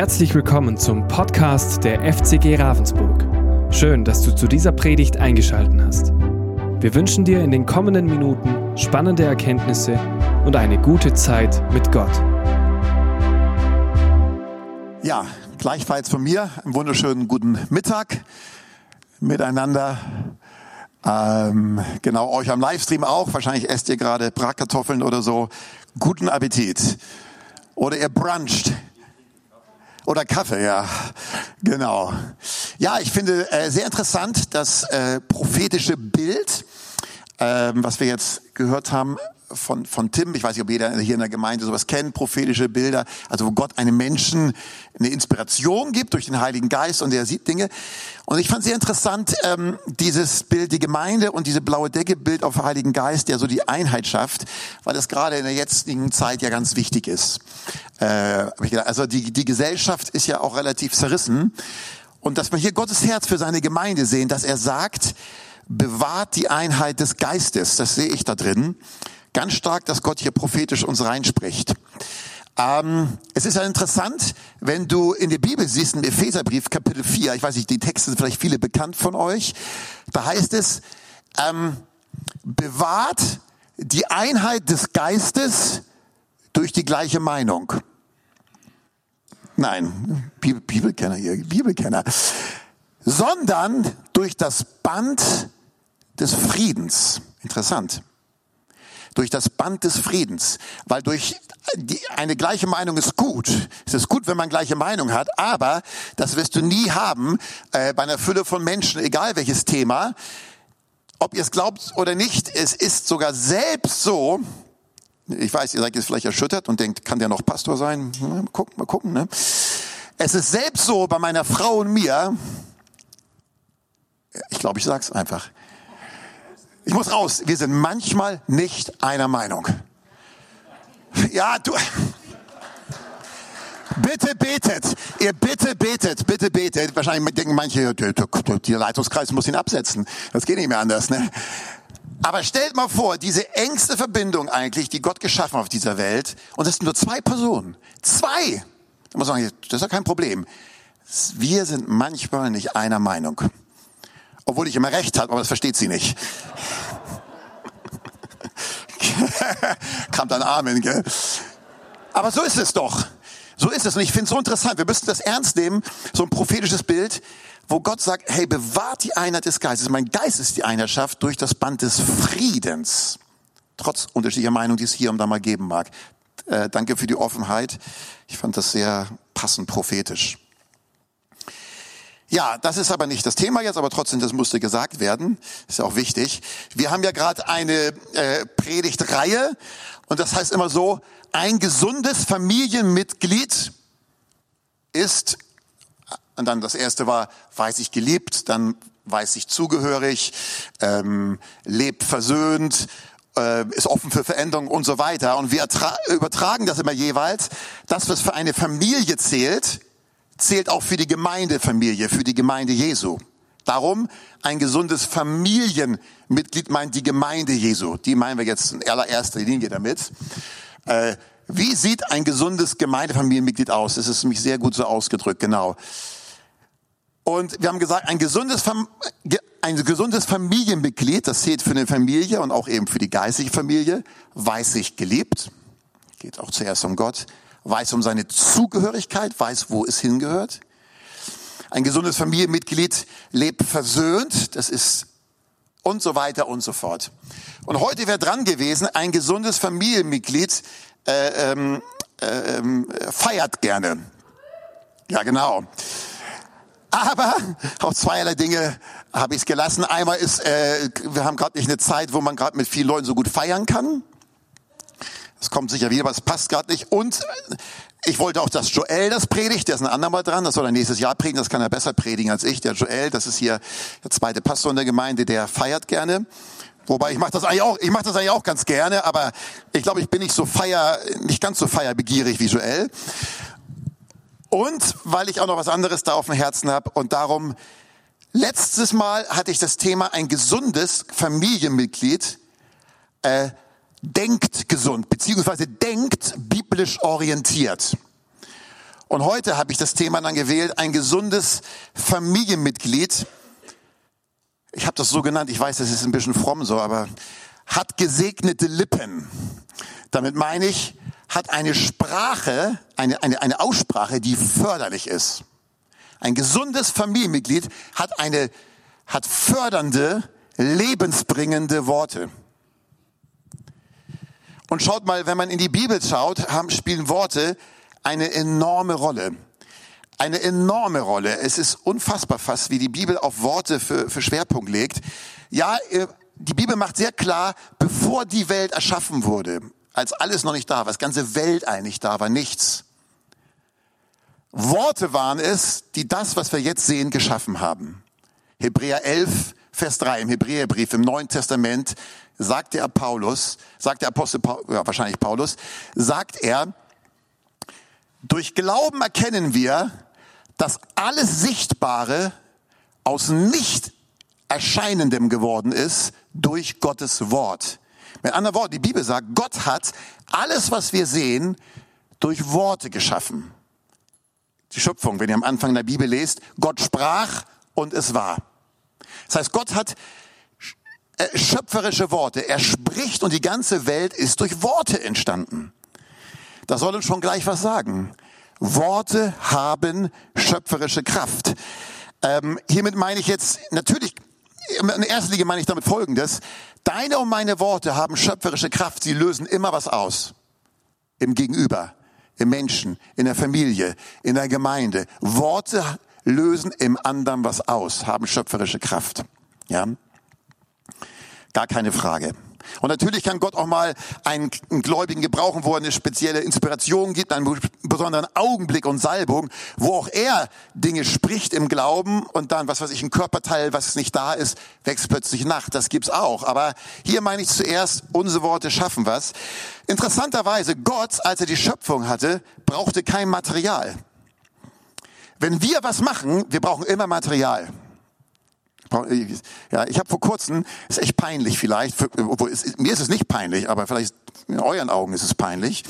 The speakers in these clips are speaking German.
Herzlich willkommen zum Podcast der FCG Ravensburg. Schön, dass du zu dieser Predigt eingeschaltet hast. Wir wünschen dir in den kommenden Minuten spannende Erkenntnisse und eine gute Zeit mit Gott. Ja, gleichfalls von mir einen wunderschönen guten Mittag miteinander. Ähm, genau, euch am Livestream auch. Wahrscheinlich esst ihr gerade Bratkartoffeln oder so. Guten Appetit. Oder ihr bruncht. Oder Kaffee, ja. Genau. Ja, ich finde äh, sehr interessant das äh, prophetische Bild, äh, was wir jetzt gehört haben von, von Tim. Ich weiß nicht, ob jeder hier in der Gemeinde sowas kennt, prophetische Bilder. Also wo Gott einem Menschen eine Inspiration gibt durch den Heiligen Geist und er sieht Dinge. Und ich fand sehr interessant, ähm, dieses Bild, die Gemeinde und diese blaue Decke Bild auf Heiligen Geist, der so die Einheit schafft, weil das gerade in der jetzigen Zeit ja ganz wichtig ist. Äh, also die, die Gesellschaft ist ja auch relativ zerrissen. Und dass wir hier Gottes Herz für seine Gemeinde sehen, dass er sagt, bewahrt die Einheit des Geistes. Das sehe ich da drin ganz stark, dass Gott hier prophetisch uns reinspricht. Ähm, es ist ja interessant, wenn du in der Bibel siehst, im Epheserbrief Kapitel 4, ich weiß nicht, die Texte sind vielleicht viele bekannt von euch, da heißt es, ähm, bewahrt die Einheit des Geistes durch die gleiche Meinung. Nein, Bibel, Bibelkenner hier, Bibelkenner. Sondern durch das Band des Friedens. Interessant durch das Band des Friedens, weil durch die, eine gleiche Meinung ist gut. Es ist gut, wenn man gleiche Meinung hat, aber das wirst du nie haben äh, bei einer Fülle von Menschen, egal welches Thema. Ob ihr es glaubt oder nicht, es ist sogar selbst so, ich weiß, ihr seid jetzt vielleicht erschüttert und denkt, kann der noch Pastor sein? Mal gucken, mal gucken. Ne? Es ist selbst so bei meiner Frau und mir, ich glaube, ich sag's einfach, ich muss raus. Wir sind manchmal nicht einer Meinung. Ja, du. Bitte betet. Ihr bitte betet. Bitte betet. Wahrscheinlich denken manche, der Leitungskreis muss ihn absetzen. Das geht nicht mehr anders, ne? Aber stellt mal vor, diese engste Verbindung eigentlich, die Gott geschaffen hat auf dieser Welt, und es sind nur zwei Personen. Zwei! Da muss man sagen, das ist ja kein Problem. Wir sind manchmal nicht einer Meinung. Obwohl ich immer recht habe, aber das versteht sie nicht. Kam dann Amen, gell? Aber so ist es doch. So ist es. Und ich finde es so interessant. Wir müssen das ernst nehmen. So ein prophetisches Bild, wo Gott sagt, hey, bewahrt die Einheit des Geistes. Mein Geist ist die Einheitschaft durch das Band des Friedens. Trotz unterschiedlicher Meinung, die es hier und da mal geben mag. Äh, danke für die Offenheit. Ich fand das sehr passend prophetisch. Ja, das ist aber nicht das Thema jetzt, aber trotzdem, das musste gesagt werden. Ist ja auch wichtig. Wir haben ja gerade eine äh, Predigtreihe und das heißt immer so, ein gesundes Familienmitglied ist, und dann das erste war, weiß ich geliebt, dann weiß ich zugehörig, ähm, lebt versöhnt, äh, ist offen für Veränderung und so weiter. Und wir übertragen das immer jeweils, das, was für eine Familie zählt, zählt auch für die Gemeindefamilie, für die Gemeinde Jesu. Darum ein gesundes Familienmitglied meint die Gemeinde Jesu. Die meinen wir jetzt in allererster Linie damit. Äh, wie sieht ein gesundes Gemeindefamilienmitglied aus? Das ist nämlich sehr gut so ausgedrückt, genau. Und wir haben gesagt, ein gesundes, ein gesundes Familienmitglied, das zählt für eine Familie und auch eben für die geistige Familie, weiß sich geliebt, geht auch zuerst um Gott, weiß um seine Zugehörigkeit, weiß, wo es hingehört. Ein gesundes Familienmitglied lebt versöhnt, das ist und so weiter und so fort. Und heute wäre dran gewesen, ein gesundes Familienmitglied äh, ähm, äh, feiert gerne. Ja, genau. Aber auf zweierlei Dinge habe ich es gelassen. Einmal ist, äh, wir haben gerade nicht eine Zeit, wo man gerade mit vielen Leuten so gut feiern kann. Es kommt sicher wieder, aber es passt gerade nicht. Und ich wollte auch, dass Joel das predigt. Der ist ein andermal dran. Das soll er nächstes Jahr predigen. Das kann er besser predigen als ich. Der Joel, das ist hier der zweite Pastor in der Gemeinde, der feiert gerne. Wobei ich mache das eigentlich auch, ich mache das eigentlich auch ganz gerne, aber ich glaube, ich bin nicht so feier, nicht ganz so feierbegierig wie Joel. Und weil ich auch noch was anderes da auf dem Herzen habe und darum letztes Mal hatte ich das Thema ein gesundes Familienmitglied. Äh, denkt gesund, beziehungsweise denkt biblisch orientiert. Und heute habe ich das Thema dann gewählt, ein gesundes Familienmitglied. Ich habe das so genannt, ich weiß, das ist ein bisschen fromm so, aber hat gesegnete Lippen. Damit meine ich, hat eine Sprache, eine, eine, eine Aussprache, die förderlich ist. Ein gesundes Familienmitglied hat eine, hat fördernde, lebensbringende Worte. Und schaut mal, wenn man in die Bibel schaut, haben, spielen Worte eine enorme Rolle. Eine enorme Rolle. Es ist unfassbar fast, wie die Bibel auf Worte für, für Schwerpunkt legt. Ja, äh, die Bibel macht sehr klar, bevor die Welt erschaffen wurde, als alles noch nicht da war, das ganze Welt eigentlich da war, nichts. Worte waren es, die das, was wir jetzt sehen, geschaffen haben. Hebräer 11, Vers 3 im Hebräerbrief im Neuen Testament sagt der Paulus, sagt der Apostel, ja, wahrscheinlich Paulus, sagt er, durch Glauben erkennen wir, dass alles Sichtbare aus nicht Erscheinendem geworden ist durch Gottes Wort. Mit anderen Worten, die Bibel sagt, Gott hat alles, was wir sehen, durch Worte geschaffen. Die Schöpfung, wenn ihr am Anfang der Bibel lest, Gott sprach und es war. Das heißt, Gott hat äh, schöpferische Worte. Er spricht und die ganze Welt ist durch Worte entstanden. Das soll uns schon gleich was sagen. Worte haben schöpferische Kraft. Ähm, hiermit meine ich jetzt natürlich in erster Linie meine ich damit Folgendes. Deine und meine Worte haben schöpferische Kraft. Sie lösen immer was aus. Im Gegenüber, im Menschen, in der Familie, in der Gemeinde. Worte lösen im anderen was aus, haben schöpferische Kraft. Ja? Gar keine Frage. Und natürlich kann Gott auch mal einen, Gläubigen gebrauchen, wo er eine spezielle Inspiration gibt, einen besonderen Augenblick und Salbung, wo auch er Dinge spricht im Glauben und dann, was weiß ich, ein Körperteil, was nicht da ist, wächst plötzlich nach. Das gibt's auch. Aber hier meine ich zuerst, unsere Worte schaffen was. Interessanterweise, Gott, als er die Schöpfung hatte, brauchte kein Material. Wenn wir was machen, wir brauchen immer Material. Ja, ich habe vor kurzem, ist echt peinlich vielleicht, für, obwohl es, mir ist es nicht peinlich, aber vielleicht in euren Augen ist es peinlich.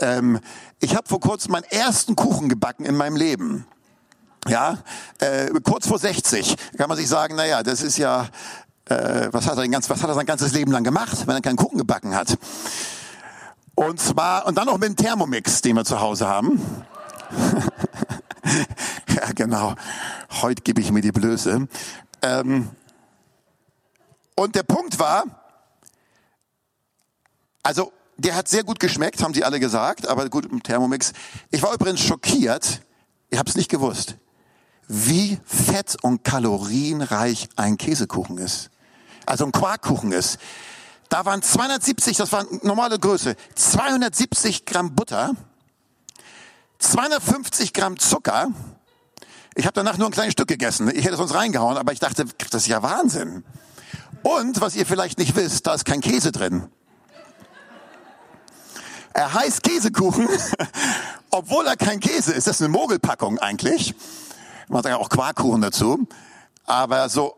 Ähm, ich habe vor kurzem meinen ersten Kuchen gebacken in meinem Leben. Ja, äh, kurz vor 60 kann man sich sagen, naja, das ist ja, äh, was, hat er ganz, was hat er sein ganzes Leben lang gemacht, wenn er keinen Kuchen gebacken hat? Und zwar, und dann noch mit dem Thermomix, den wir zu Hause haben. ja, genau. Heute gebe ich mir die Blöße. Ähm, und der Punkt war, also der hat sehr gut geschmeckt, haben sie alle gesagt, aber gut im Thermomix. Ich war übrigens schockiert, ich habe es nicht gewusst, wie fett und kalorienreich ein Käsekuchen ist. Also ein Quarkkuchen ist. Da waren 270, das war normale Größe, 270 Gramm Butter, 250 Gramm Zucker. Ich habe danach nur ein kleines Stück gegessen. Ich hätte es uns reingehauen, aber ich dachte, das ist ja Wahnsinn. Und was ihr vielleicht nicht wisst, da ist kein Käse drin. Er heißt Käsekuchen, obwohl er kein Käse ist. Das ist eine Mogelpackung eigentlich. Man sagt ja auch Quarkkuchen dazu. Aber so,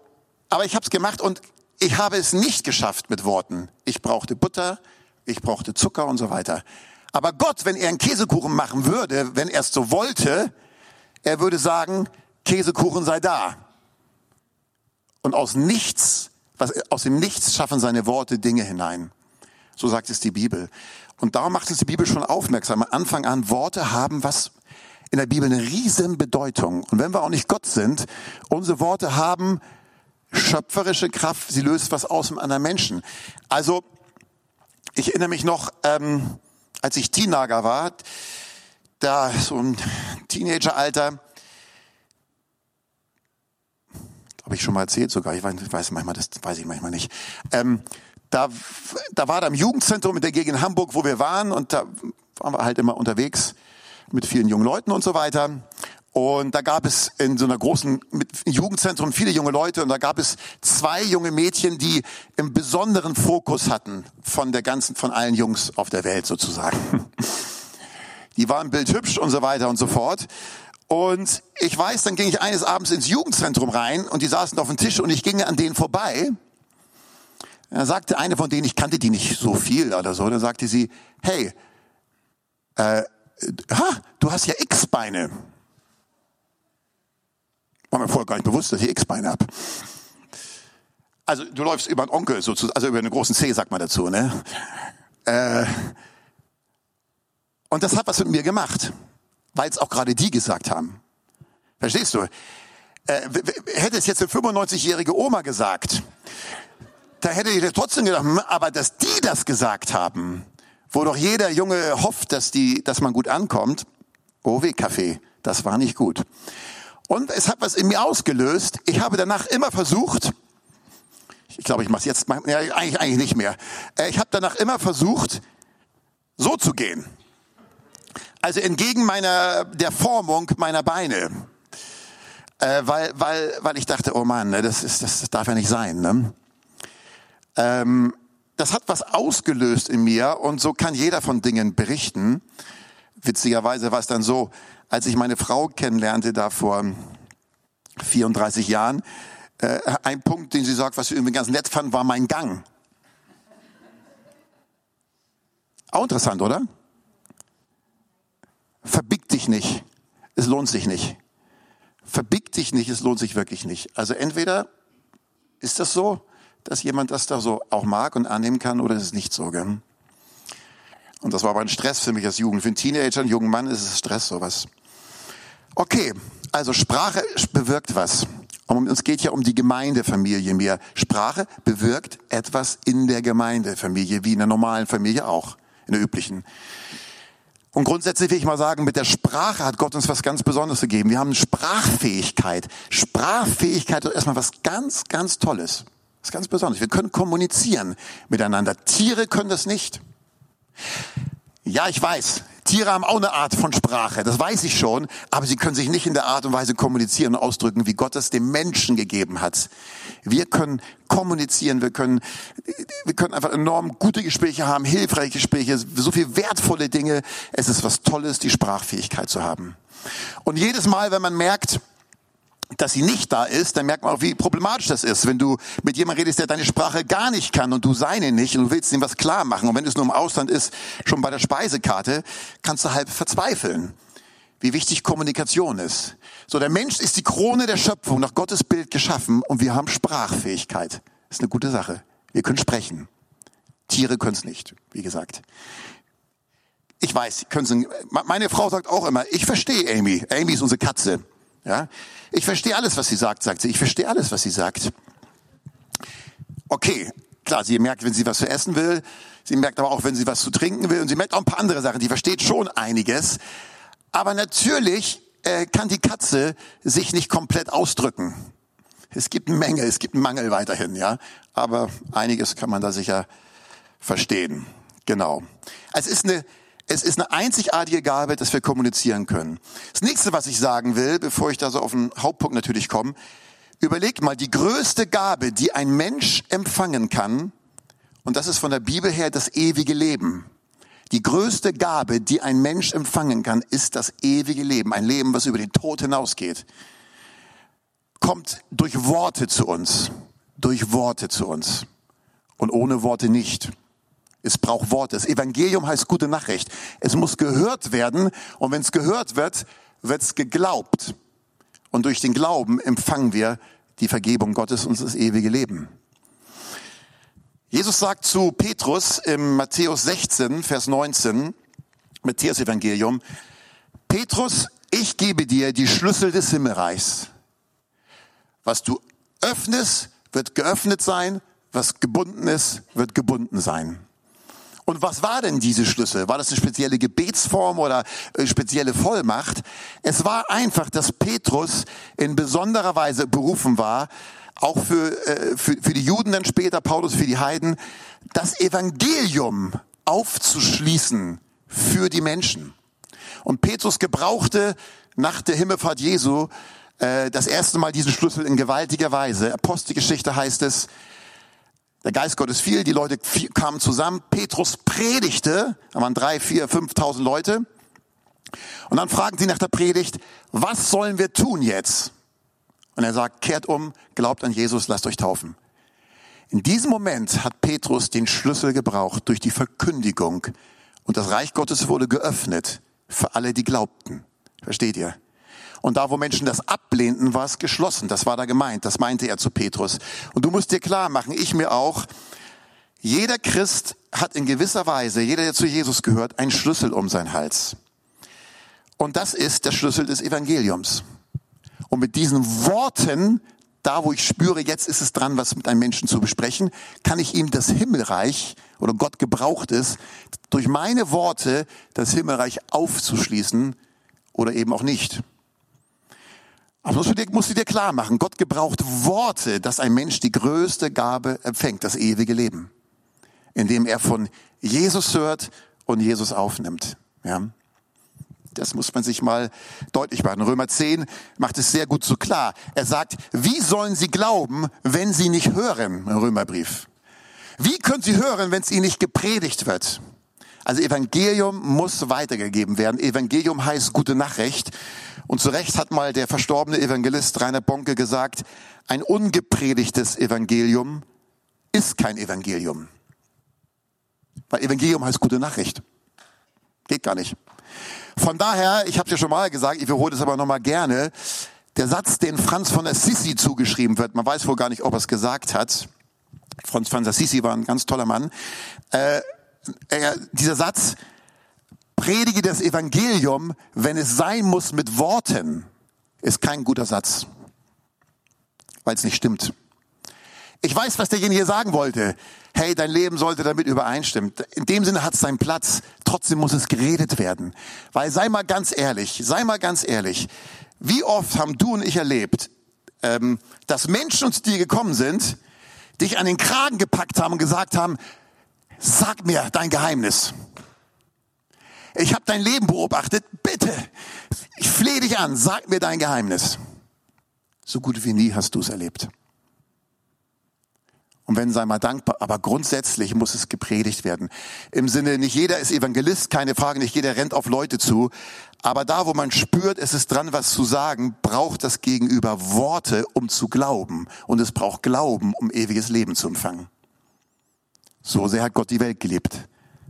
aber ich habe es gemacht und ich habe es nicht geschafft mit Worten. Ich brauchte Butter, ich brauchte Zucker und so weiter. Aber Gott, wenn er einen Käsekuchen machen würde, wenn er es so wollte, er würde sagen, Käsekuchen sei da. Und aus nichts, was, aus dem Nichts schaffen seine Worte Dinge hinein. So sagt es die Bibel. Und darum macht es die Bibel schon aufmerksam. Am Anfang an, Worte haben was in der Bibel eine riesen Bedeutung. Und wenn wir auch nicht Gott sind, unsere Worte haben schöpferische Kraft, sie löst was aus im anderen Menschen. Also, ich erinnere mich noch, ähm, als ich Teenager war, da so ein Teenageralter, habe ich schon mal erzählt sogar, ich weiß, manchmal, das weiß ich manchmal nicht. Ähm, da, da war da im Jugendzentrum in der Gegend Hamburg, wo wir waren, und da waren wir halt immer unterwegs mit vielen jungen Leuten und so weiter. Und da gab es in so einer großen Jugendzentrum viele junge Leute und da gab es zwei junge Mädchen, die im besonderen Fokus hatten von der ganzen, von allen Jungs auf der Welt sozusagen. Die waren bildhübsch und so weiter und so fort. Und ich weiß, dann ging ich eines Abends ins Jugendzentrum rein und die saßen auf dem Tisch und ich ging an denen vorbei. Da sagte eine von denen, ich kannte die nicht so viel oder so, dann sagte sie, hey, äh, ha, du hast ja X-Beine. War mir vorher gar nicht bewusst, dass ich X-Beine habe. Also du läufst über einen Onkel, sozusagen, also über einen großen C, sagt man dazu. Ne? Äh, und das hat was mit mir gemacht, weil es auch gerade die gesagt haben. Verstehst du? Äh, hätte es jetzt eine 95-jährige Oma gesagt, da hätte ich trotzdem gedacht, hm, aber dass die das gesagt haben, wo doch jeder Junge hofft, dass, die, dass man gut ankommt, oh weh, Kaffee, das war nicht gut. Und es hat was in mir ausgelöst. Ich habe danach immer versucht, ich glaube, ich mache es jetzt, ja, eigentlich, eigentlich nicht mehr. Äh, ich habe danach immer versucht, so zu gehen. Also entgegen meiner, der Formung meiner Beine. Äh, weil, weil, weil ich dachte, oh Mann, ne, das, ist, das darf ja nicht sein. Ne? Ähm, das hat was ausgelöst in mir und so kann jeder von Dingen berichten. Witzigerweise war es dann so, als ich meine Frau kennenlernte, da vor 34 Jahren, äh, ein Punkt, den sie sagt, was sie irgendwie ganz nett fand, war mein Gang. Auch interessant, oder? Verbieg dich nicht. Es lohnt sich nicht. Verbieg dich nicht, es lohnt sich wirklich nicht. Also entweder ist das so, dass jemand das da so auch mag und annehmen kann, oder ist es nicht so. Gell? Und das war aber ein Stress für mich als Jugend. Für einen Teenager, einen jungen Mann ist es Stress, sowas. Okay, also Sprache bewirkt was. Und uns geht ja um die Gemeindefamilie mehr. Sprache bewirkt etwas in der Gemeindefamilie, wie in der normalen Familie auch, in der üblichen. Und grundsätzlich will ich mal sagen, mit der Sprache hat Gott uns was ganz Besonderes gegeben. Wir haben Sprachfähigkeit. Sprachfähigkeit ist erstmal was ganz, ganz Tolles. Das ist ganz besonders. Wir können kommunizieren miteinander. Tiere können das nicht. Ja, ich weiß. Tiere haben auch eine Art von Sprache, das weiß ich schon, aber sie können sich nicht in der Art und Weise kommunizieren und ausdrücken, wie Gott es dem Menschen gegeben hat. Wir können kommunizieren, wir können, wir können einfach enorm gute Gespräche haben, hilfreiche Gespräche, so viel wertvolle Dinge. Es ist was Tolles, die Sprachfähigkeit zu haben. Und jedes Mal, wenn man merkt, dass sie nicht da ist, dann merkt man auch, wie problematisch das ist. Wenn du mit jemandem redest, der deine Sprache gar nicht kann und du seine nicht und du willst ihm was klar machen und wenn es nur im Ausland ist, schon bei der Speisekarte, kannst du halb verzweifeln, wie wichtig Kommunikation ist. So, der Mensch ist die Krone der Schöpfung, nach Gottes Bild geschaffen und wir haben Sprachfähigkeit. Das ist eine gute Sache. Wir können sprechen. Tiere können es nicht, wie gesagt. Ich weiß, können meine Frau sagt auch immer, ich verstehe Amy. Amy ist unsere Katze. Ja? Ich verstehe alles, was sie sagt, sagt sie. Ich verstehe alles, was sie sagt. Okay, klar, sie merkt, wenn sie was zu essen will. Sie merkt aber auch, wenn sie was zu trinken will. Und sie merkt auch ein paar andere Sachen. Die versteht schon einiges. Aber natürlich äh, kann die Katze sich nicht komplett ausdrücken. Es gibt Menge, es gibt Mangel weiterhin, ja. Aber einiges kann man da sicher verstehen. Genau. Es ist eine es ist eine einzigartige Gabe, dass wir kommunizieren können. Das nächste, was ich sagen will, bevor ich da so auf den Hauptpunkt natürlich komme, überlegt mal, die größte Gabe, die ein Mensch empfangen kann, und das ist von der Bibel her das ewige Leben. Die größte Gabe, die ein Mensch empfangen kann, ist das ewige Leben. Ein Leben, was über den Tod hinausgeht. Kommt durch Worte zu uns. Durch Worte zu uns. Und ohne Worte nicht. Es braucht Worte. Das Evangelium heißt gute Nachricht. Es muss gehört werden und wenn es gehört wird, wird es geglaubt. Und durch den Glauben empfangen wir die Vergebung Gottes und das ewige Leben. Jesus sagt zu Petrus im Matthäus 16, Vers 19, Matthäus Evangelium, Petrus, ich gebe dir die Schlüssel des Himmelreichs. Was du öffnest, wird geöffnet sein, was gebunden ist, wird gebunden sein. Und was war denn diese Schlüssel? War das eine spezielle Gebetsform oder äh, spezielle Vollmacht? Es war einfach, dass Petrus in besonderer Weise berufen war, auch für, äh, für, für die Juden dann später, Paulus für die Heiden, das Evangelium aufzuschließen für die Menschen. Und Petrus gebrauchte nach der Himmelfahrt Jesu äh, das erste Mal diesen Schlüssel in gewaltiger Weise. Apostelgeschichte heißt es, der Geist Gottes fiel, die Leute kamen zusammen. Petrus predigte, da waren drei, vier, fünftausend Leute. Und dann fragen sie nach der Predigt, was sollen wir tun jetzt? Und er sagt, kehrt um, glaubt an Jesus, lasst euch taufen. In diesem Moment hat Petrus den Schlüssel gebraucht durch die Verkündigung und das Reich Gottes wurde geöffnet für alle, die glaubten. Versteht ihr? Und da, wo Menschen das ablehnten, war es geschlossen. Das war da gemeint. Das meinte er zu Petrus. Und du musst dir klar machen, ich mir auch, jeder Christ hat in gewisser Weise, jeder, der zu Jesus gehört, einen Schlüssel um seinen Hals. Und das ist der Schlüssel des Evangeliums. Und mit diesen Worten, da wo ich spüre, jetzt ist es dran, was mit einem Menschen zu besprechen, kann ich ihm das Himmelreich oder Gott gebraucht es, durch meine Worte das Himmelreich aufzuschließen oder eben auch nicht. Aber dir, musst du dir klar machen, Gott gebraucht Worte, dass ein Mensch die größte Gabe empfängt, das ewige Leben. Indem er von Jesus hört und Jesus aufnimmt. Ja. Das muss man sich mal deutlich machen. Römer 10 macht es sehr gut so klar. Er sagt, wie sollen sie glauben, wenn sie nicht hören? Römerbrief. Wie können sie hören, wenn es ihnen nicht gepredigt wird? Also Evangelium muss weitergegeben werden. Evangelium heißt gute Nachricht. Und zu Recht hat mal der verstorbene Evangelist Rainer Bonke gesagt, ein ungepredigtes Evangelium ist kein Evangelium. Weil Evangelium heißt gute Nachricht. Geht gar nicht. Von daher, ich habe ja schon mal gesagt, ich wiederhole es aber nochmal gerne, der Satz, den Franz von Assisi zugeschrieben wird, man weiß wohl gar nicht, ob er es gesagt hat. Franz von Assisi war ein ganz toller Mann. Äh, er, dieser Satz, predige das Evangelium, wenn es sein muss mit Worten, ist kein guter Satz, weil es nicht stimmt. Ich weiß, was derjenige sagen wollte. Hey, dein Leben sollte damit übereinstimmen. In dem Sinne hat es seinen Platz. Trotzdem muss es geredet werden. Weil sei mal ganz ehrlich, sei mal ganz ehrlich. Wie oft haben du und ich erlebt, ähm, dass Menschen zu dir gekommen sind, dich an den Kragen gepackt haben und gesagt haben, sag mir dein Geheimnis ich habe dein Leben beobachtet, bitte, ich flehe dich an, sag mir dein Geheimnis. So gut wie nie hast du es erlebt. Und wenn, sei mal dankbar. Aber grundsätzlich muss es gepredigt werden. Im Sinne, nicht jeder ist Evangelist, keine Frage, nicht jeder rennt auf Leute zu. Aber da, wo man spürt, es ist dran, was zu sagen, braucht das Gegenüber Worte, um zu glauben. Und es braucht Glauben, um ewiges Leben zu empfangen. So sehr hat Gott die Welt geliebt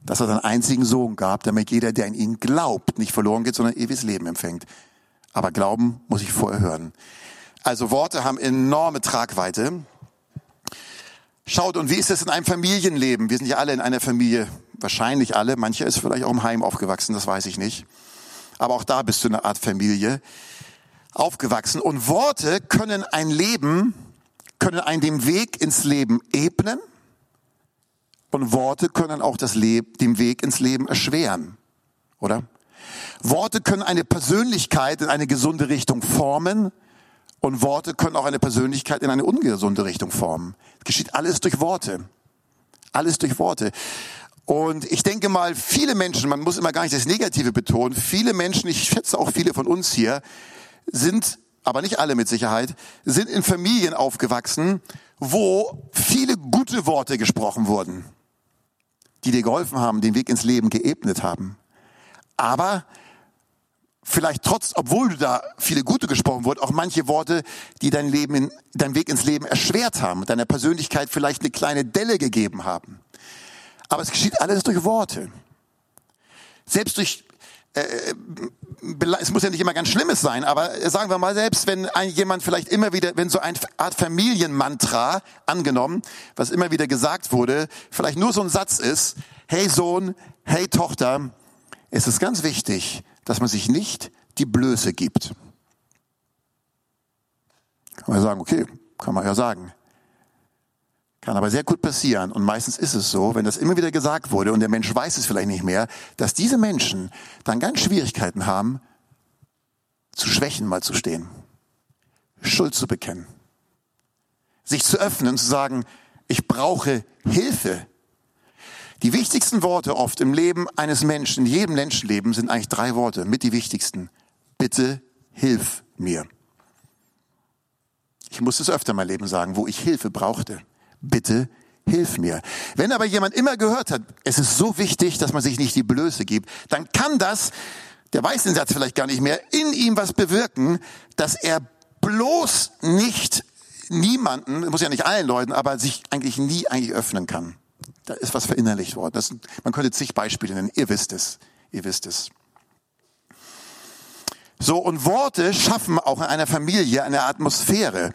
dass er seinen einzigen Sohn gab, damit jeder, der in ihn glaubt, nicht verloren geht, sondern ewiges Leben empfängt. Aber Glauben muss ich vorher hören. Also Worte haben enorme Tragweite. Schaut, und wie ist es in einem Familienleben? Wir sind ja alle in einer Familie, wahrscheinlich alle. Mancher ist vielleicht auch im Heim aufgewachsen, das weiß ich nicht. Aber auch da bist du eine Art Familie aufgewachsen. Und Worte können ein Leben, können einen den Weg ins Leben ebnen und Worte können auch das Leben, den Weg ins Leben erschweren, oder? Worte können eine Persönlichkeit in eine gesunde Richtung formen und Worte können auch eine Persönlichkeit in eine ungesunde Richtung formen. Es geschieht alles durch Worte. Alles durch Worte. Und ich denke mal, viele Menschen, man muss immer gar nicht das Negative betonen, viele Menschen, ich schätze auch viele von uns hier, sind, aber nicht alle mit Sicherheit, sind in Familien aufgewachsen, wo viele gute Worte gesprochen wurden die dir geholfen haben, den Weg ins Leben geebnet haben. Aber vielleicht trotz, obwohl du da viele gute gesprochen wurden, auch manche Worte, die dein Leben, in, dein Weg ins Leben erschwert haben, deiner Persönlichkeit vielleicht eine kleine Delle gegeben haben. Aber es geschieht alles durch Worte. Selbst durch es muss ja nicht immer ganz Schlimmes sein, aber sagen wir mal, selbst wenn ein, jemand vielleicht immer wieder, wenn so eine Art Familienmantra angenommen, was immer wieder gesagt wurde, vielleicht nur so ein Satz ist, hey Sohn, hey Tochter, es ist ganz wichtig, dass man sich nicht die Blöße gibt. Kann man sagen, okay, kann man ja sagen. Kann aber sehr gut passieren. Und meistens ist es so, wenn das immer wieder gesagt wurde und der Mensch weiß es vielleicht nicht mehr, dass diese Menschen dann ganz Schwierigkeiten haben, zu Schwächen mal zu stehen, Schuld zu bekennen, sich zu öffnen und zu sagen, ich brauche Hilfe. Die wichtigsten Worte oft im Leben eines Menschen, in jedem Menschenleben sind eigentlich drei Worte, mit die wichtigsten. Bitte hilf mir. Ich muss es öfter in meinem Leben sagen, wo ich Hilfe brauchte bitte hilf mir. Wenn aber jemand immer gehört hat, es ist so wichtig, dass man sich nicht die Blöße gibt, dann kann das, der weiß den Satz vielleicht gar nicht mehr, in ihm was bewirken, dass er bloß nicht niemanden, muss ja nicht allen Leuten, aber sich eigentlich nie eigentlich öffnen kann. Da ist was verinnerlicht worden. Das, man könnte zig Beispiele nennen. Ihr wisst es. Ihr wisst es. So, und Worte schaffen auch in einer Familie eine Atmosphäre.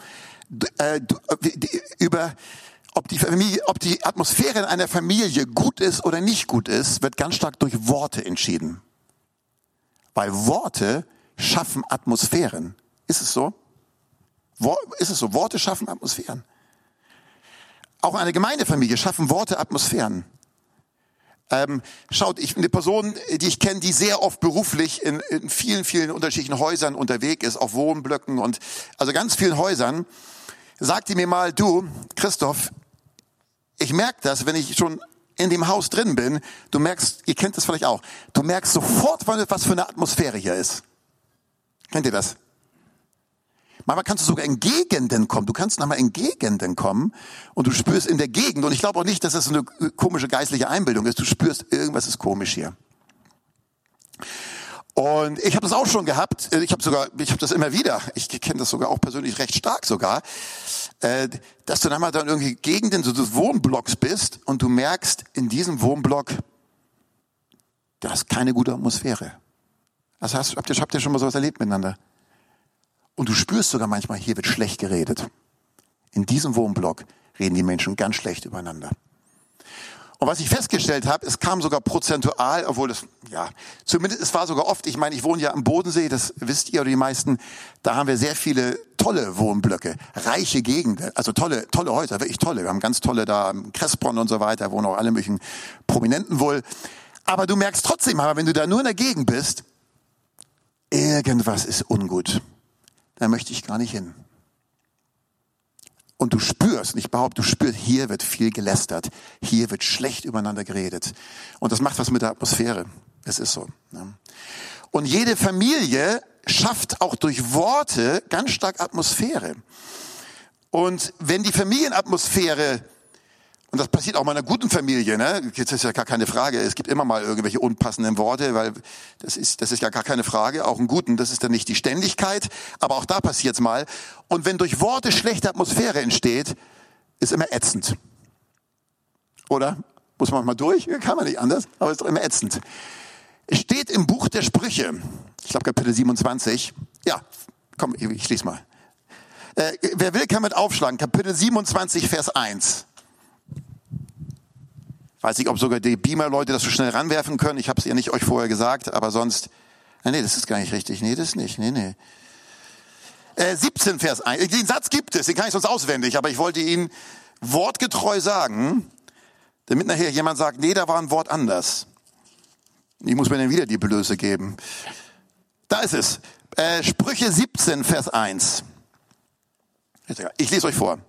Äh, über, ob die Familie, ob die Atmosphäre in einer Familie gut ist oder nicht gut ist, wird ganz stark durch Worte entschieden. Weil Worte schaffen Atmosphären. Ist es so? Ist es so? Worte schaffen Atmosphären. Auch eine Gemeindefamilie schaffen Worte Atmosphären. Ähm, schaut, ich eine Person, die ich kenne, die sehr oft beruflich in, in vielen, vielen unterschiedlichen Häusern unterwegs ist, auf Wohnblöcken und also ganz vielen Häusern. Sagte mir mal, du, Christoph, ich merke das, wenn ich schon in dem Haus drin bin, du merkst, ihr kennt das vielleicht auch, du merkst sofort, was für eine Atmosphäre hier ist. Kennt ihr das? Manchmal kannst du sogar in Gegenden kommen. Du kannst nochmal in Gegenden kommen und du spürst in der Gegend, und ich glaube auch nicht, dass das eine komische geistliche Einbildung ist, du spürst, irgendwas ist komisch hier. Und ich habe das auch schon gehabt. Ich habe sogar, ich habe das immer wieder. Ich kenne das sogar auch persönlich recht stark sogar, äh, dass du dann mal dann irgendwie Gegenden so des Wohnblocks bist und du merkst in diesem Wohnblock, da ist keine gute Atmosphäre. Das heißt, habt ihr, habt ihr schon mal sowas erlebt miteinander? Und du spürst sogar manchmal, hier wird schlecht geredet. In diesem Wohnblock reden die Menschen ganz schlecht übereinander. Und was ich festgestellt habe, es kam sogar prozentual, obwohl das, ja, zumindest es war sogar oft, ich meine, ich wohne ja am Bodensee, das wisst ihr oder die meisten, da haben wir sehr viele tolle Wohnblöcke, reiche Gegenden, also tolle, tolle Häuser, wirklich tolle. Wir haben ganz tolle da, Kressbronn und so weiter, wohnen auch alle möglichen Prominenten wohl. Aber du merkst trotzdem, aber wenn du da nur in der Gegend bist, irgendwas ist ungut. Da möchte ich gar nicht hin. Und du spürst, ich behaupte, du spürst, hier wird viel gelästert, hier wird schlecht übereinander geredet. Und das macht was mit der Atmosphäre. Es ist so. Ne? Und jede Familie schafft auch durch Worte ganz stark Atmosphäre. Und wenn die Familienatmosphäre und das passiert auch in einer guten Familie, ne? Jetzt ist ja gar keine Frage. Es gibt immer mal irgendwelche unpassenden Worte, weil das ist, das ist ja gar keine Frage. Auch einen guten, das ist dann nicht die Ständigkeit, aber auch da passiert's mal. Und wenn durch Worte schlechte Atmosphäre entsteht, ist immer ätzend. Oder? Muss man mal durch? Kann man nicht anders, aber ist doch immer ätzend. Es steht im Buch der Sprüche, ich glaube Kapitel 27. Ja, komm, ich schließe mal. Äh, wer will, kann mit aufschlagen. Kapitel 27, Vers 1. Weiß nicht, ob sogar die Beamer-Leute das so schnell ranwerfen können. Ich habe es ja nicht euch vorher gesagt, aber sonst. Nee, nee, das ist gar nicht richtig. Nee, das nicht. Nee, nee. Äh, 17 Vers 1. Den Satz gibt es, den kann ich sonst auswendig, aber ich wollte ihn wortgetreu sagen, damit nachher jemand sagt, nee, da war ein Wort anders. Ich muss mir dann wieder die Blöße geben. Da ist es. Äh, Sprüche 17, Vers 1. Ich lese euch vor.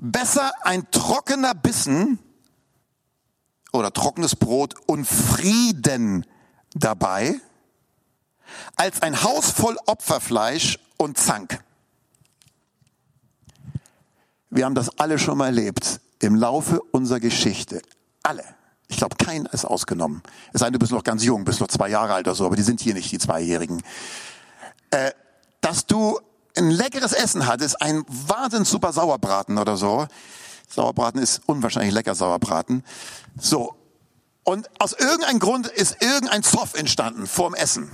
Besser ein trockener Bissen oder trockenes Brot und Frieden dabei, als ein Haus voll Opferfleisch und Zank. Wir haben das alle schon mal erlebt im Laufe unserer Geschichte. Alle. Ich glaube, keiner ist ausgenommen. Es sei denn, du bist noch ganz jung, bist noch zwei Jahre alt oder so, aber die sind hier nicht, die Zweijährigen. Äh, dass du ein leckeres Essen hattest, ein wahnsinnig super Sauerbraten oder so, Sauerbraten ist unwahrscheinlich lecker, Sauerbraten. So. Und aus irgendeinem Grund ist irgendein Zoff entstanden vorm Essen.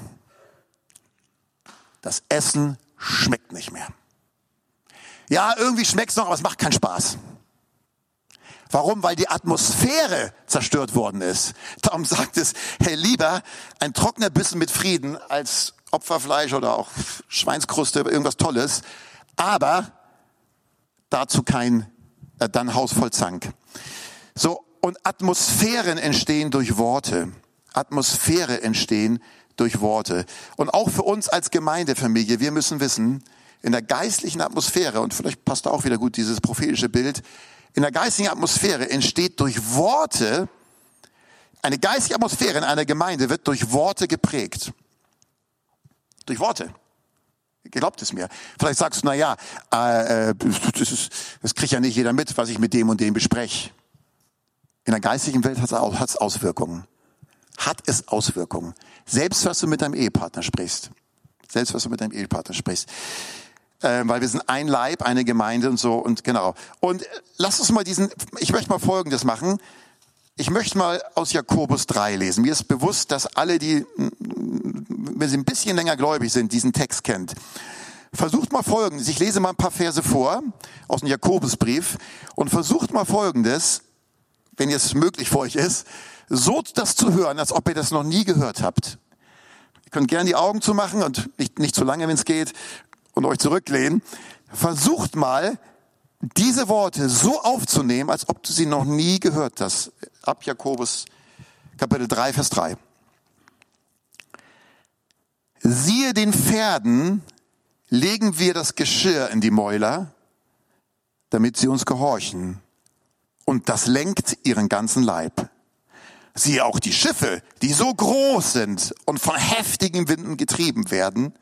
Das Essen schmeckt nicht mehr. Ja, irgendwie schmeckt's noch, aber es macht keinen Spaß. Warum? Weil die Atmosphäre zerstört worden ist. Darum sagt es, hey, lieber ein trockener Bissen mit Frieden als Opferfleisch oder auch Schweinskruste, irgendwas Tolles, aber dazu kein äh, dann Haus voll Zank. So, und Atmosphären entstehen durch Worte. Atmosphäre entstehen durch Worte. Und auch für uns als Gemeindefamilie, wir müssen wissen, in der geistlichen Atmosphäre, und vielleicht passt auch wieder gut dieses prophetische Bild, in der geistlichen Atmosphäre entsteht durch Worte, eine geistige Atmosphäre in einer Gemeinde wird durch Worte geprägt. Durch Worte. Glaubt es mir. Vielleicht sagst du, na ja, äh, äh das, ist, das kriegt ja nicht jeder mit, was ich mit dem und dem bespreche. In der geistigen Welt hat es Auswirkungen. Hat es Auswirkungen. Selbst was du mit deinem Ehepartner sprichst. Selbst was du mit deinem Ehepartner sprichst. Äh, weil wir sind ein Leib, eine Gemeinde und so und genau. Und lass uns mal diesen, ich möchte mal Folgendes machen. Ich möchte mal aus Jakobus 3 lesen. Mir ist bewusst, dass alle, die, wenn sie ein bisschen länger gläubig sind, diesen Text kennt. Versucht mal Folgendes. Ich lese mal ein paar Verse vor aus dem Jakobusbrief und versucht mal Folgendes, wenn es möglich für euch ist, so das zu hören, als ob ihr das noch nie gehört habt. Ihr könnt gerne die Augen zumachen und nicht, nicht zu lange, wenn es geht, und euch zurücklehnen. Versucht mal, diese Worte so aufzunehmen, als ob du sie noch nie gehört hast. Ab Jakobus Kapitel 3, Vers 3. Siehe den Pferden, legen wir das Geschirr in die Mäuler, damit sie uns gehorchen. Und das lenkt ihren ganzen Leib. Siehe auch die Schiffe, die so groß sind und von heftigen Winden getrieben werden,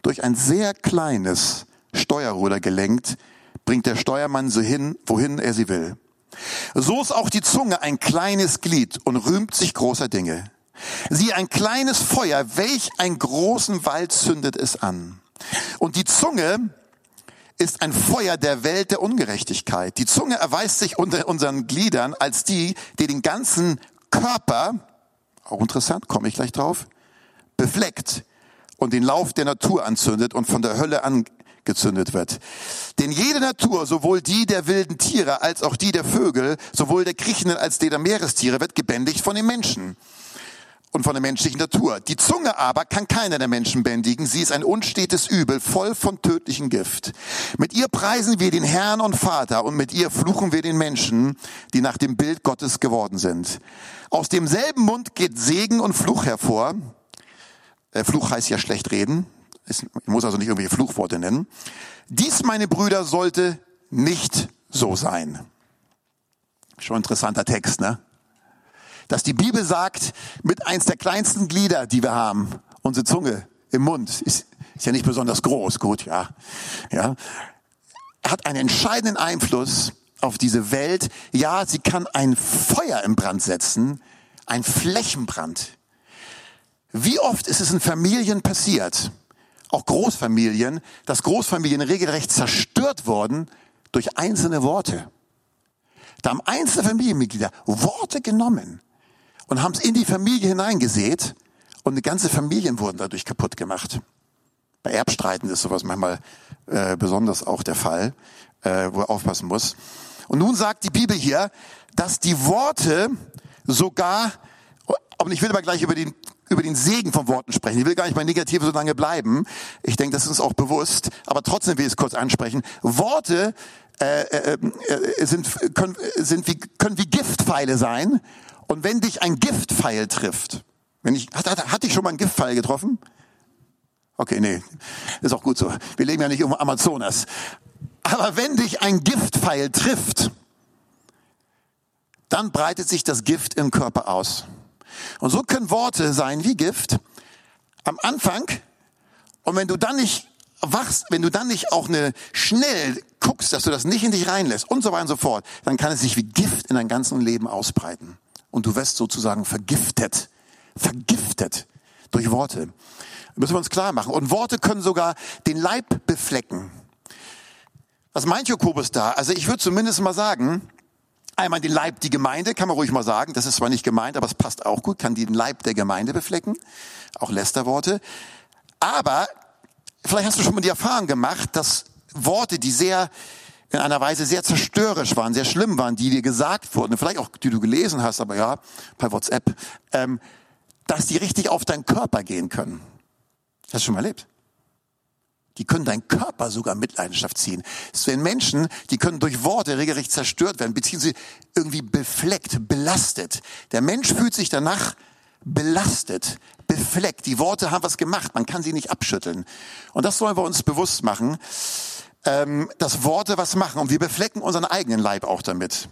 durch ein sehr kleines Steuerruder gelenkt, bringt der Steuermann so hin, wohin er sie will. So ist auch die Zunge ein kleines Glied und rühmt sich großer Dinge. Sie ein kleines Feuer, welch einen großen Wald zündet es an. Und die Zunge ist ein Feuer der Welt der Ungerechtigkeit. Die Zunge erweist sich unter unseren Gliedern als die, die den ganzen Körper, auch interessant, komme ich gleich drauf, befleckt und den Lauf der Natur anzündet und von der Hölle angezündet wird. Denn jede Natur, sowohl die der wilden Tiere als auch die der Vögel, sowohl der kriechenden als die der Meerestiere, wird gebändigt von den Menschen und von der menschlichen Natur. Die Zunge aber kann keiner der Menschen bändigen. Sie ist ein unstetes Übel, voll von tödlichem Gift. Mit ihr preisen wir den Herrn und Vater und mit ihr fluchen wir den Menschen, die nach dem Bild Gottes geworden sind. Aus demselben Mund geht Segen und Fluch hervor. Äh, Fluch heißt ja schlecht reden. Ich muss also nicht irgendwelche Fluchworte nennen. Dies, meine Brüder, sollte nicht so sein. Schon interessanter Text, ne? dass die Bibel sagt, mit eins der kleinsten Glieder, die wir haben, unsere Zunge im Mund, ist, ist ja nicht besonders groß, gut, ja, ja, hat einen entscheidenden Einfluss auf diese Welt. Ja, sie kann ein Feuer im Brand setzen, ein Flächenbrand. Wie oft ist es in Familien passiert, auch Großfamilien, dass Großfamilien regelrecht zerstört wurden durch einzelne Worte. Da haben einzelne Familienmitglieder Worte genommen und haben es in die Familie hineingesät und eine ganze Familien wurden dadurch kaputt gemacht. Bei Erbstreiten ist sowas manchmal äh, besonders auch der Fall, äh, wo er aufpassen muss. Und nun sagt die Bibel hier, dass die Worte sogar, aber ich will aber gleich über den, über den Segen von Worten sprechen. Ich will gar nicht bei Negative so lange bleiben. Ich denke, das ist uns auch bewusst, aber trotzdem will ich es kurz ansprechen. Worte äh, äh, äh, sind, können, sind wie, können wie Giftpfeile sein und wenn dich ein Giftpfeil trifft, wenn ich, hat, hat, hat dich schon mal ein Giftpfeil getroffen? Okay, nee, ist auch gut so. Wir leben ja nicht um Amazonas. Aber wenn dich ein Giftpfeil trifft, dann breitet sich das Gift im Körper aus. Und so können Worte sein wie Gift am Anfang. Und wenn du dann nicht wachst, wenn du dann nicht auch eine schnell guckst, dass du das nicht in dich reinlässt und so weiter und so fort, dann kann es sich wie Gift in dein ganzes Leben ausbreiten und du wirst sozusagen vergiftet. Vergiftet durch Worte. Das müssen wir uns klar machen. Und Worte können sogar den Leib beflecken. Was meint Jakobus da? Also ich würde zumindest mal sagen, einmal den Leib, die Gemeinde, kann man ruhig mal sagen. Das ist zwar nicht gemeint, aber es passt auch gut, kann den Leib der Gemeinde beflecken. Auch Lästerworte. Aber vielleicht hast du schon mal die Erfahrung gemacht, dass Worte, die sehr in einer Weise sehr zerstörerisch waren, sehr schlimm waren, die dir gesagt wurden, vielleicht auch die du gelesen hast, aber ja, per WhatsApp, ähm, dass die richtig auf deinen Körper gehen können. Hast du schon mal erlebt? Die können deinen Körper sogar Mitleidenschaft ziehen. Es sind Menschen, die können durch Worte regelrecht zerstört werden, beziehungsweise irgendwie befleckt, belastet. Der Mensch fühlt sich danach belastet, befleckt. Die Worte haben was gemacht, man kann sie nicht abschütteln. Und das sollen wir uns bewusst machen ähm, dass Worte was machen und wir beflecken unseren eigenen Leib auch damit.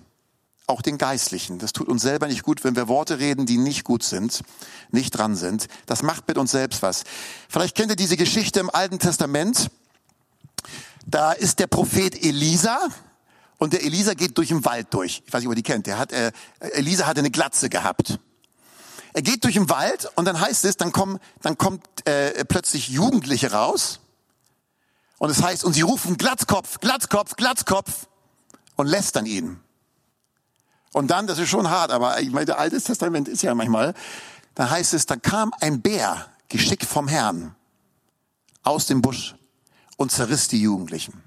Auch den geistlichen. Das tut uns selber nicht gut, wenn wir Worte reden, die nicht gut sind, nicht dran sind. Das macht mit uns selbst was. Vielleicht kennt ihr diese Geschichte im Alten Testament. Da ist der Prophet Elisa und der Elisa geht durch den Wald durch. Ich weiß nicht, ob ihr die kennt. Der hat, äh, Elisa hatte eine Glatze gehabt. Er geht durch den Wald und dann heißt es, dann kommen, dann kommt äh, plötzlich Jugendliche raus und es heißt, und sie rufen Glatzkopf, Glatzkopf, Glatzkopf und lästern ihn. Und dann, das ist schon hart, aber ich meine, Altes Testament ist ja manchmal, da heißt es, da kam ein Bär, geschickt vom Herrn, aus dem Busch und zerriss die Jugendlichen.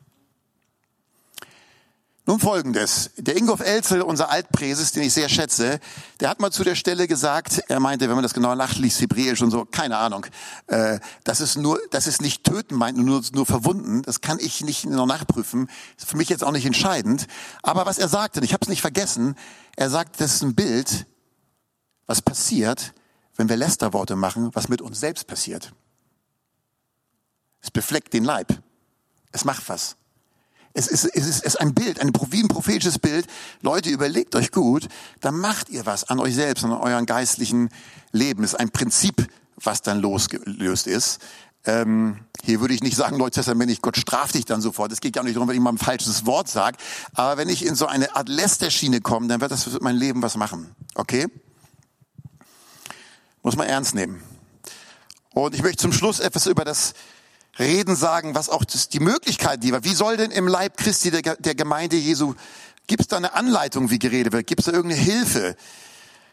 Nun folgendes. Der Ingolf Elzel, unser Altpräses, den ich sehr schätze, der hat mal zu der Stelle gesagt, er meinte, wenn man das genau nachliest, Hebräisch und so, keine Ahnung, äh, das ist nur, das ist nicht töten meint, nur, nur verwunden, das kann ich nicht noch nachprüfen, ist für mich jetzt auch nicht entscheidend. Aber was er sagte, ich habe es nicht vergessen, er sagt, das ist ein Bild, was passiert, wenn wir Lästerworte machen, was mit uns selbst passiert. Es befleckt den Leib. Es macht was. Es ist, es ist, es ist ein Bild, ein, wie ein prophetisches Bild. Leute, überlegt euch gut, da macht ihr was an euch selbst, an eurem geistlichen Leben. Es ist ein Prinzip, was dann losgelöst ist. Ähm, hier würde ich nicht sagen, Leute, Testament, ich Gott straft dich dann sofort. Es geht ja nicht darum, wenn ich mal ein falsches Wort sage. Aber wenn ich in so eine Art Lästerschiene komme, dann wird das für mein Leben was machen. Okay? Muss man ernst nehmen. Und ich möchte zum Schluss etwas über das Reden sagen, was auch die Möglichkeit, die wir, wie soll denn im Leib Christi der, der Gemeinde Jesu, gibt es da eine Anleitung, wie geredet wird? Gibt es da irgendeine Hilfe?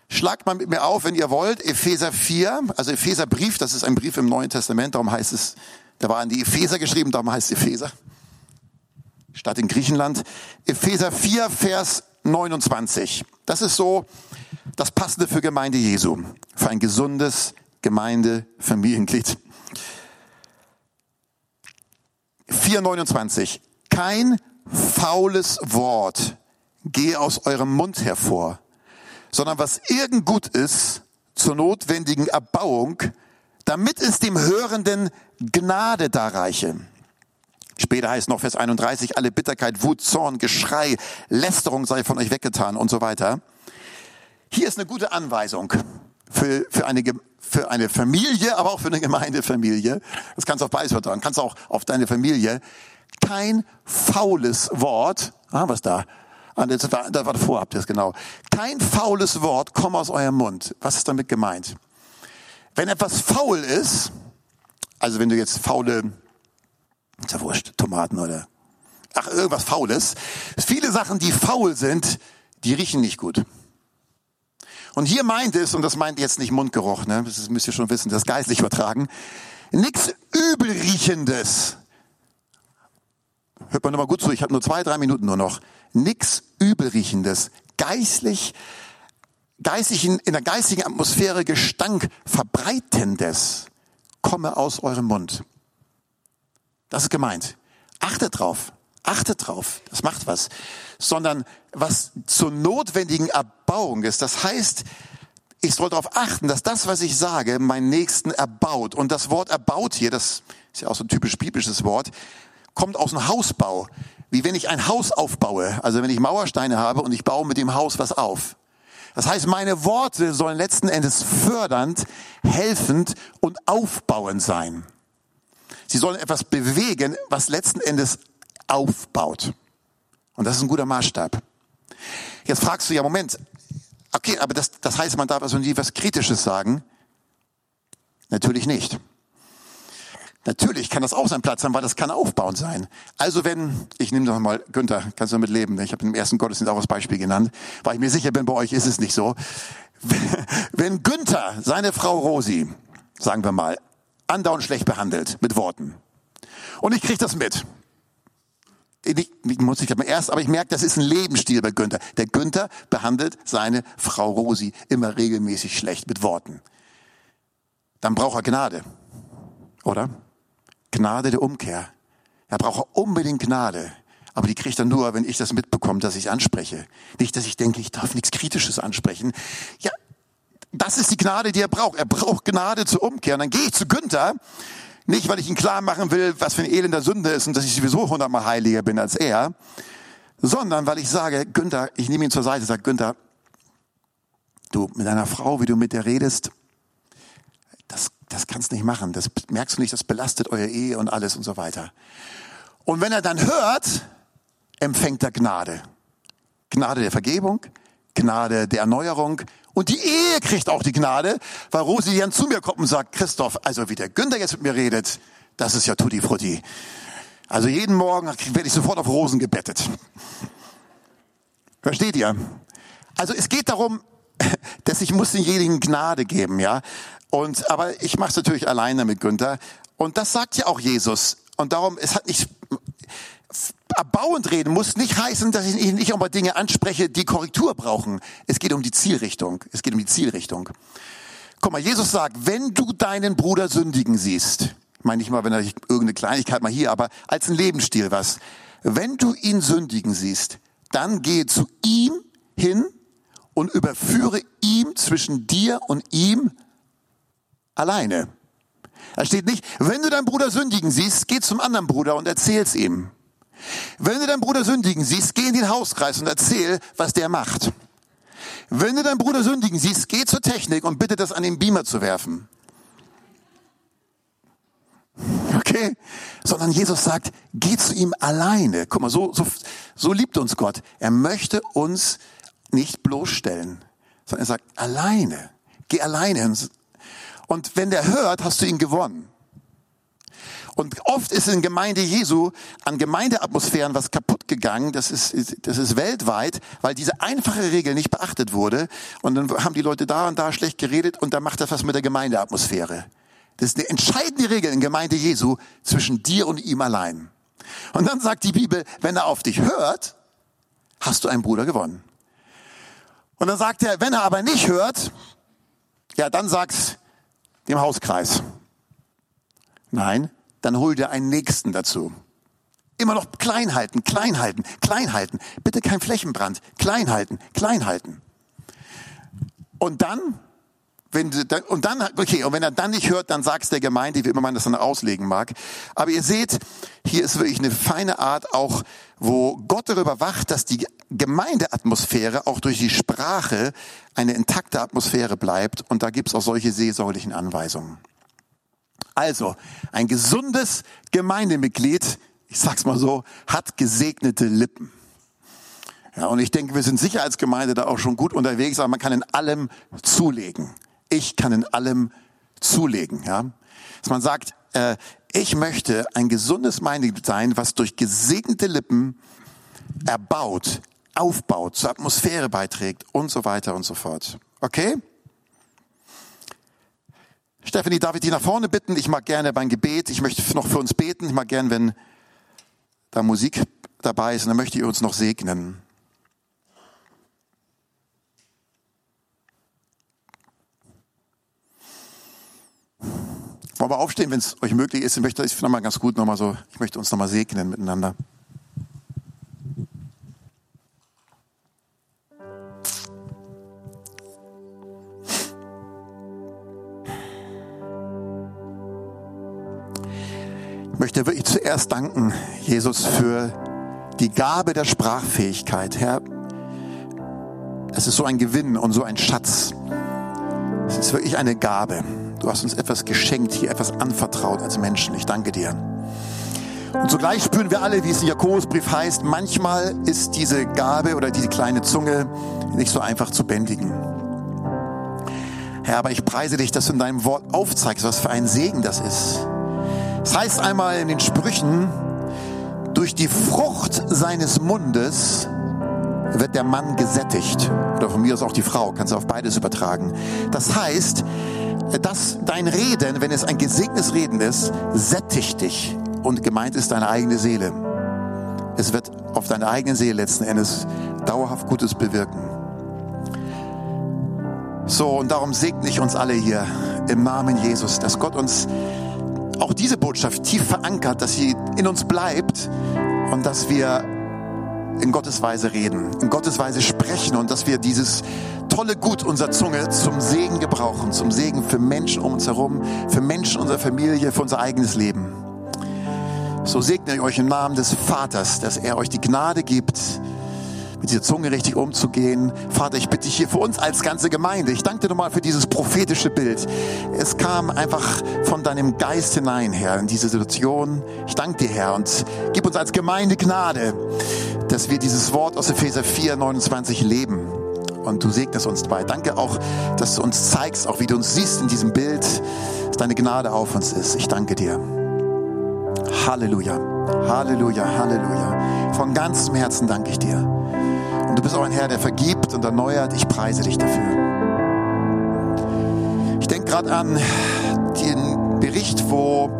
Schlagt mal mit mir auf, wenn ihr wollt, Epheser 4, also Epheser Brief, das ist ein Brief im Neuen Testament, darum heißt es, da war an die Epheser geschrieben, darum heißt es Epheser. Stadt in Griechenland. Epheser 4, Vers 29. Das ist so das Passende für Gemeinde Jesu. Für ein gesundes Gemeindefamilienglied. 4,29. Kein faules Wort gehe aus eurem Mund hervor, sondern was irgend gut ist zur notwendigen Erbauung, damit es dem Hörenden Gnade darreiche. Später heißt noch Vers 31, alle Bitterkeit, Wut, Zorn, Geschrei, Lästerung sei von euch weggetan und so weiter. Hier ist eine gute Anweisung für, für, eine, für eine Familie, aber auch für eine Gemeindefamilie. Das kannst du auf beides vertrauen. Kannst auch auf deine Familie. Kein faules Wort. Ah, was da? Ah, das war, das war davor, habt ihr es genau. Kein faules Wort komme aus eurem Mund. Was ist damit gemeint? Wenn etwas faul ist, also wenn du jetzt faule, ist ja wurscht, Tomaten oder, ach, irgendwas Faules. Viele Sachen, die faul sind, die riechen nicht gut. Und hier meint es, und das meint jetzt nicht Mundgeruch, ne? das müsst ihr schon wissen, das geistlich übertragen, nichts Übelriechendes. Hört man nochmal gut zu, ich habe nur zwei, drei Minuten nur noch. Nichts Übelriechendes, geistlich, geistlich in, in der geistigen Atmosphäre Gestank verbreitendes komme aus eurem Mund. Das ist gemeint. Achtet drauf. Achtet drauf, das macht was. Sondern was zur notwendigen Erbauung ist. Das heißt, ich soll darauf achten, dass das, was ich sage, meinen Nächsten erbaut. Und das Wort erbaut hier, das ist ja auch so ein typisch biblisches Wort, kommt aus dem Hausbau. Wie wenn ich ein Haus aufbaue. Also wenn ich Mauersteine habe und ich baue mit dem Haus was auf. Das heißt, meine Worte sollen letzten Endes fördernd, helfend und aufbauend sein. Sie sollen etwas bewegen, was letzten Endes aufbaut. Und das ist ein guter Maßstab. Jetzt fragst du ja, Moment, okay, aber das, das heißt, man darf also nie was Kritisches sagen? Natürlich nicht. Natürlich kann das auch sein Platz haben, weil das kann aufbauend sein. Also wenn, ich nehme doch mal, Günther, kannst du damit leben, ich habe im ersten Gottesdienst auch das Beispiel genannt, weil ich mir sicher bin, bei euch ist es nicht so. Wenn Günther seine Frau Rosi, sagen wir mal, andauernd schlecht behandelt mit Worten, und ich kriege das mit, ich, muss ich aber erst, aber ich merke, das ist ein Lebensstil bei Günther. Der Günther behandelt seine Frau Rosi immer regelmäßig schlecht mit Worten. Dann braucht er Gnade. Oder? Gnade der Umkehr. Er braucht unbedingt Gnade. Aber die kriegt er nur, wenn ich das mitbekomme, dass ich anspreche. Nicht, dass ich denke, ich darf nichts Kritisches ansprechen. Ja, das ist die Gnade, die er braucht. Er braucht Gnade zur Umkehr. Und dann gehe ich zu Günther nicht, weil ich ihn klar machen will, was für ein elender Sünde ist und dass ich sowieso hundertmal heiliger bin als er, sondern weil ich sage, Günther, ich nehme ihn zur Seite, sage, Günther, du mit deiner Frau, wie du mit der redest, das, das kannst nicht machen. Das merkst du nicht, das belastet eure Ehe und alles und so weiter. Und wenn er dann hört, empfängt er Gnade. Gnade der Vergebung, Gnade der Erneuerung, und die Ehe kriegt auch die Gnade, weil Rosi dann zu mir kommt und sagt, Christoph, also wie der Günther jetzt mit mir redet, das ist ja tutti frutti. Also jeden Morgen werde ich sofort auf Rosen gebettet. Versteht ihr? Also es geht darum, dass ich muss denjenigen Gnade geben, ja. Und, aber ich mache es natürlich alleine mit Günther. Und das sagt ja auch Jesus. Und darum, es hat nicht, erbauend reden muss nicht heißen, dass ich nicht über Dinge anspreche, die Korrektur brauchen. Es geht um die Zielrichtung. Es geht um die Zielrichtung. Guck mal, Jesus sagt, wenn du deinen Bruder sündigen siehst, ich meine nicht mal, wenn er irgendeine Kleinigkeit mal hier, aber als ein Lebensstil was, wenn du ihn sündigen siehst, dann gehe zu ihm hin und überführe ihm zwischen dir und ihm alleine. Da steht nicht, wenn du deinen Bruder sündigen siehst, geh zum anderen Bruder und erzähl's ihm. Wenn du deinen Bruder sündigen siehst, geh in den Hauskreis und erzähl, was der macht. Wenn du deinen Bruder sündigen siehst, geh zur Technik und bitte das an den Beamer zu werfen. Okay? Sondern Jesus sagt, geh zu ihm alleine. Guck mal, so, so, so liebt uns Gott. Er möchte uns nicht bloßstellen, sondern er sagt, alleine. Geh alleine. Und wenn der hört, hast du ihn gewonnen. Und oft ist in Gemeinde Jesu an Gemeindeatmosphären was kaputt gegangen. Das ist, das ist weltweit, weil diese einfache Regel nicht beachtet wurde. Und dann haben die Leute da und da schlecht geredet und dann macht das was mit der Gemeindeatmosphäre. Das ist eine entscheidende Regel in Gemeinde Jesu zwischen dir und ihm allein. Und dann sagt die Bibel, wenn er auf dich hört, hast du einen Bruder gewonnen. Und dann sagt er, wenn er aber nicht hört, ja, dann sag's dem Hauskreis. Nein, dann hol dir einen Nächsten dazu. Immer noch klein halten, klein halten, klein halten. Bitte kein Flächenbrand. Klein halten, klein halten. Und dann, wenn du, und dann, okay, und wenn er dann nicht hört, dann sagst der Gemeinde, wie immer man das dann auslegen mag. Aber ihr seht, hier ist wirklich eine feine Art auch, wo Gott darüber wacht, dass die Gemeindeatmosphäre auch durch die Sprache eine intakte Atmosphäre bleibt. Und da gibt's auch solche seelsorglichen Anweisungen. Also, ein gesundes Gemeindemitglied, ich sag's mal so, hat gesegnete Lippen. Ja, und ich denke, wir sind sicher als Gemeinde da auch schon gut unterwegs, aber man kann in allem zulegen. Ich kann in allem zulegen, ja. Dass man sagt, äh, ich möchte ein gesundes Gemeindemitglied sein, was durch gesegnete Lippen erbaut, aufbaut, zur Atmosphäre beiträgt und so weiter und so fort. Okay? Stephanie, darf ich dich nach vorne bitten? Ich mag gerne beim Gebet, ich möchte noch für uns beten. Ich mag gerne, wenn da Musik dabei ist, und dann möchte ich uns noch segnen. Wollen wir aufstehen, wenn es euch möglich ist? Ich möchte es nochmal ganz gut nochmal so, ich möchte uns nochmal segnen miteinander. Möchte wirklich zuerst danken, Jesus, für die Gabe der Sprachfähigkeit. Herr, es ist so ein Gewinn und so ein Schatz. Es ist wirklich eine Gabe. Du hast uns etwas geschenkt, hier etwas anvertraut als Menschen. Ich danke dir. Und zugleich spüren wir alle, wie es im Jakobusbrief heißt, manchmal ist diese Gabe oder diese kleine Zunge nicht so einfach zu bändigen. Herr, aber ich preise dich, dass du in deinem Wort aufzeigst, was für ein Segen das ist. Das heißt einmal in den Sprüchen, durch die Frucht seines Mundes wird der Mann gesättigt. Oder von mir aus auch die Frau, kannst du auf beides übertragen. Das heißt, dass dein Reden, wenn es ein gesegnetes Reden ist, sättigt dich. Und gemeint ist deine eigene Seele. Es wird auf deine eigene Seele letzten Endes dauerhaft Gutes bewirken. So, und darum segne ich uns alle hier im Namen Jesus, dass Gott uns auch diese Botschaft tief verankert, dass sie in uns bleibt und dass wir in Gottes Weise reden, in Gottes Weise sprechen und dass wir dieses tolle Gut unserer Zunge zum Segen gebrauchen, zum Segen für Menschen um uns herum, für Menschen unserer Familie, für unser eigenes Leben. So segne ich euch im Namen des Vaters, dass er euch die Gnade gibt, mit dieser Zunge richtig umzugehen. Vater, ich bitte dich hier für uns als ganze Gemeinde. Ich danke dir nochmal für dieses prophetische Bild. Es kam einfach von deinem Geist hinein, Herr, in diese Situation. Ich danke dir, Herr, und gib uns als Gemeinde Gnade, dass wir dieses Wort aus Epheser 4, 29 leben. Und du segnest uns dabei. Danke auch, dass du uns zeigst, auch wie du uns siehst in diesem Bild, dass deine Gnade auf uns ist. Ich danke dir. Halleluja. Halleluja. Halleluja. Von ganzem Herzen danke ich dir. Bist auch ein Herr, der vergibt und erneuert. Ich preise dich dafür. Ich denke gerade an den Bericht, wo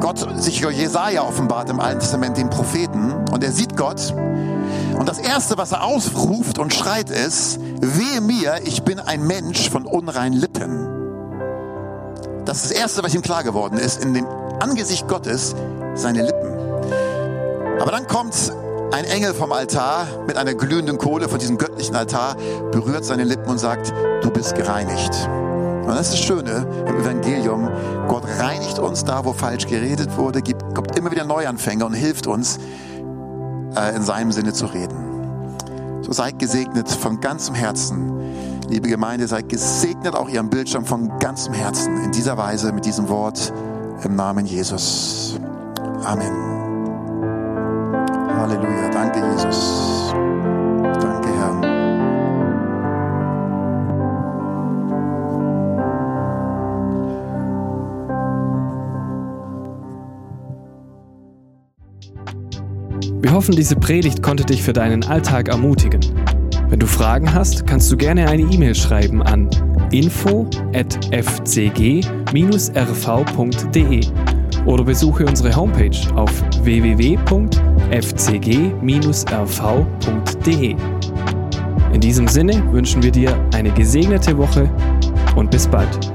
Gott sich Jesaja offenbart im Alten Testament, den Propheten, und er sieht Gott. Und das Erste, was er ausruft und schreit, ist, wehe mir, ich bin ein Mensch von unreinen Lippen. Das ist das Erste, was ihm klar geworden ist, in dem Angesicht Gottes, seine Lippen. Aber dann kommt ein Engel vom Altar mit einer glühenden Kohle von diesem göttlichen Altar, berührt seine Lippen und sagt, du bist gereinigt. Und das ist das Schöne im Evangelium. Gott reinigt uns da, wo falsch geredet wurde, gibt, gibt immer wieder Neuanfänge und hilft uns, äh, in seinem Sinne zu reden. So seid gesegnet von ganzem Herzen. Liebe Gemeinde, seid gesegnet auch Ihrem Bildschirm von ganzem Herzen. In dieser Weise, mit diesem Wort im Namen Jesus. Amen. Halleluja. Danke, Jesus. Danke, Herr. Wir hoffen, diese Predigt konnte dich für deinen Alltag ermutigen. Wenn du Fragen hast, kannst du gerne eine E-Mail schreiben an info@fcg-rv.de oder besuche unsere Homepage auf www.fcg-rv.de. In diesem Sinne wünschen wir dir eine gesegnete Woche und bis bald.